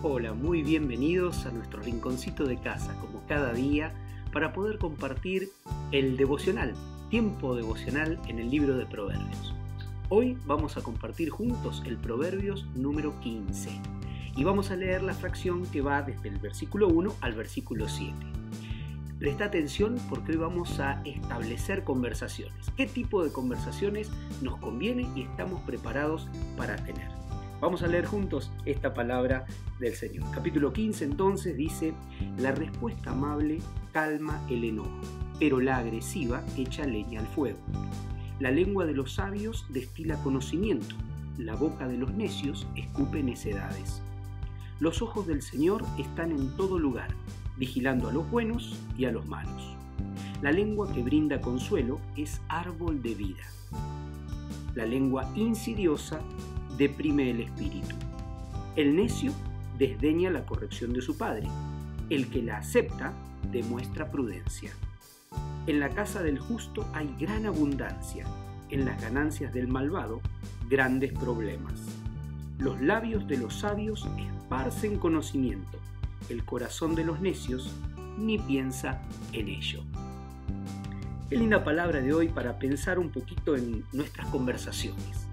Hola, muy bienvenidos a nuestro rinconcito de casa, como cada día, para poder compartir el devocional, tiempo devocional en el libro de Proverbios. Hoy vamos a compartir juntos el Proverbios número 15 y vamos a leer la fracción que va desde el versículo 1 al versículo 7. Presta atención porque hoy vamos a establecer conversaciones. ¿Qué tipo de conversaciones nos conviene y estamos preparados para tener? Vamos a leer juntos esta palabra del Señor. Capítulo 15 entonces dice, la respuesta amable calma el enojo, pero la agresiva echa leña al fuego. La lengua de los sabios destila conocimiento, la boca de los necios escupe necedades. Los ojos del Señor están en todo lugar, vigilando a los buenos y a los malos. La lengua que brinda consuelo es árbol de vida. La lengua insidiosa deprime el espíritu. El necio desdeña la corrección de su padre. El que la acepta demuestra prudencia. En la casa del justo hay gran abundancia, en las ganancias del malvado grandes problemas. Los labios de los sabios esparcen conocimiento, el corazón de los necios ni piensa en ello. Qué linda palabra de hoy para pensar un poquito en nuestras conversaciones.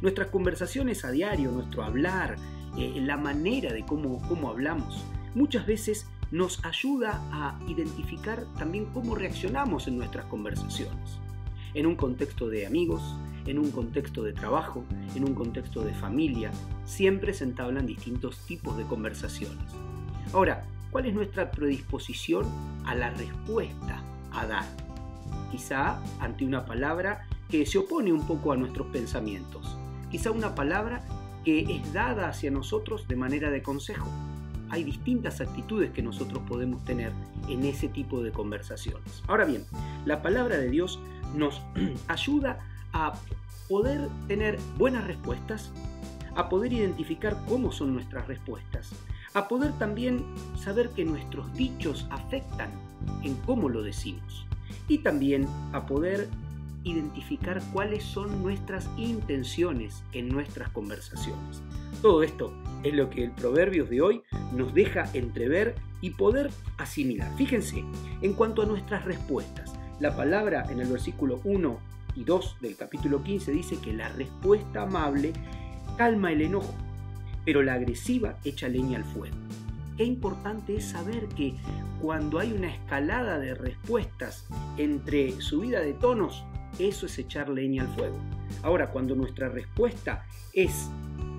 Nuestras conversaciones a diario, nuestro hablar, eh, la manera de cómo, cómo hablamos, muchas veces nos ayuda a identificar también cómo reaccionamos en nuestras conversaciones. En un contexto de amigos, en un contexto de trabajo, en un contexto de familia, siempre se entablan distintos tipos de conversaciones. Ahora, ¿cuál es nuestra predisposición a la respuesta a dar? Quizá ante una palabra que se opone un poco a nuestros pensamientos quizá una palabra que es dada hacia nosotros de manera de consejo. Hay distintas actitudes que nosotros podemos tener en ese tipo de conversaciones. Ahora bien, la palabra de Dios nos ayuda a poder tener buenas respuestas, a poder identificar cómo son nuestras respuestas, a poder también saber que nuestros dichos afectan en cómo lo decimos y también a poder identificar cuáles son nuestras intenciones en nuestras conversaciones. Todo esto es lo que el Proverbios de hoy nos deja entrever y poder asimilar. Fíjense, en cuanto a nuestras respuestas, la palabra en el versículo 1 y 2 del capítulo 15 dice que la respuesta amable calma el enojo, pero la agresiva echa leña al fuego. Qué importante es saber que cuando hay una escalada de respuestas entre subida de tonos eso es echar leña al fuego. Ahora, cuando nuestra respuesta es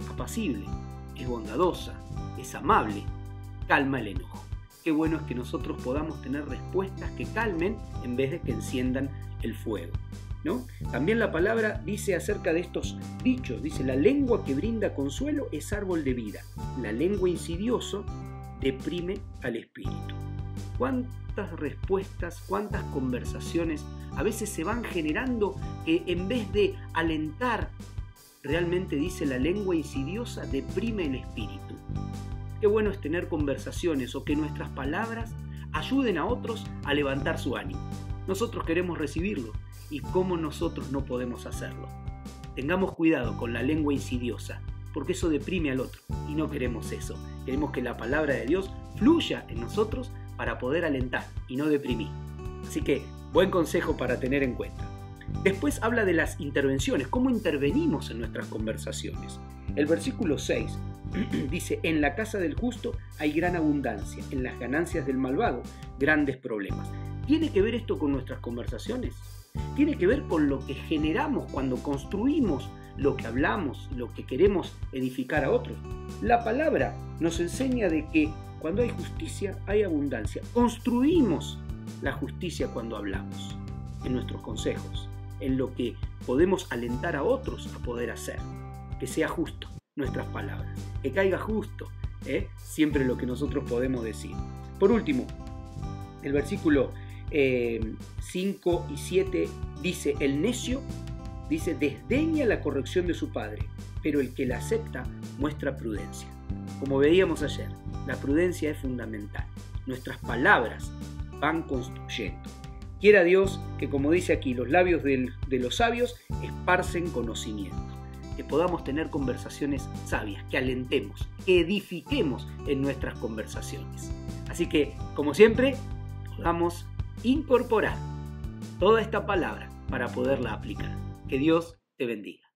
apacible, es bondadosa, es amable, calma el enojo. Qué bueno es que nosotros podamos tener respuestas que calmen en vez de que enciendan el fuego. ¿no? También la palabra dice acerca de estos dichos, dice, la lengua que brinda consuelo es árbol de vida, la lengua insidiosa deprime al espíritu. ¿Cuántas respuestas, cuántas conversaciones a veces se van generando que en vez de alentar, realmente dice la lengua insidiosa, deprime el espíritu. Qué bueno es tener conversaciones o que nuestras palabras ayuden a otros a levantar su ánimo. Nosotros queremos recibirlo y cómo nosotros no podemos hacerlo. Tengamos cuidado con la lengua insidiosa, porque eso deprime al otro y no queremos eso. Queremos que la palabra de Dios fluya en nosotros para poder alentar y no deprimir. Así que Buen consejo para tener en cuenta. Después habla de las intervenciones, cómo intervenimos en nuestras conversaciones. El versículo 6 dice, en la casa del justo hay gran abundancia, en las ganancias del malvado grandes problemas. ¿Tiene que ver esto con nuestras conversaciones? Tiene que ver con lo que generamos cuando construimos lo que hablamos, lo que queremos edificar a otros. La palabra nos enseña de que cuando hay justicia hay abundancia. Construimos la justicia cuando hablamos, en nuestros consejos, en lo que podemos alentar a otros a poder hacer. Que sea justo nuestras palabras, que caiga justo ¿eh? siempre lo que nosotros podemos decir. Por último, el versículo 5 eh, y 7 dice, el necio, dice, desdeña la corrección de su padre, pero el que la acepta muestra prudencia. Como veíamos ayer, la prudencia es fundamental. Nuestras palabras van construyendo. Quiera Dios que, como dice aquí, los labios de los sabios esparcen conocimiento. que podamos tener conversaciones sabias, que alentemos, que edifiquemos en nuestras conversaciones. Así que, como siempre, podamos incorporar toda esta palabra para poderla aplicar. Que Dios te bendiga.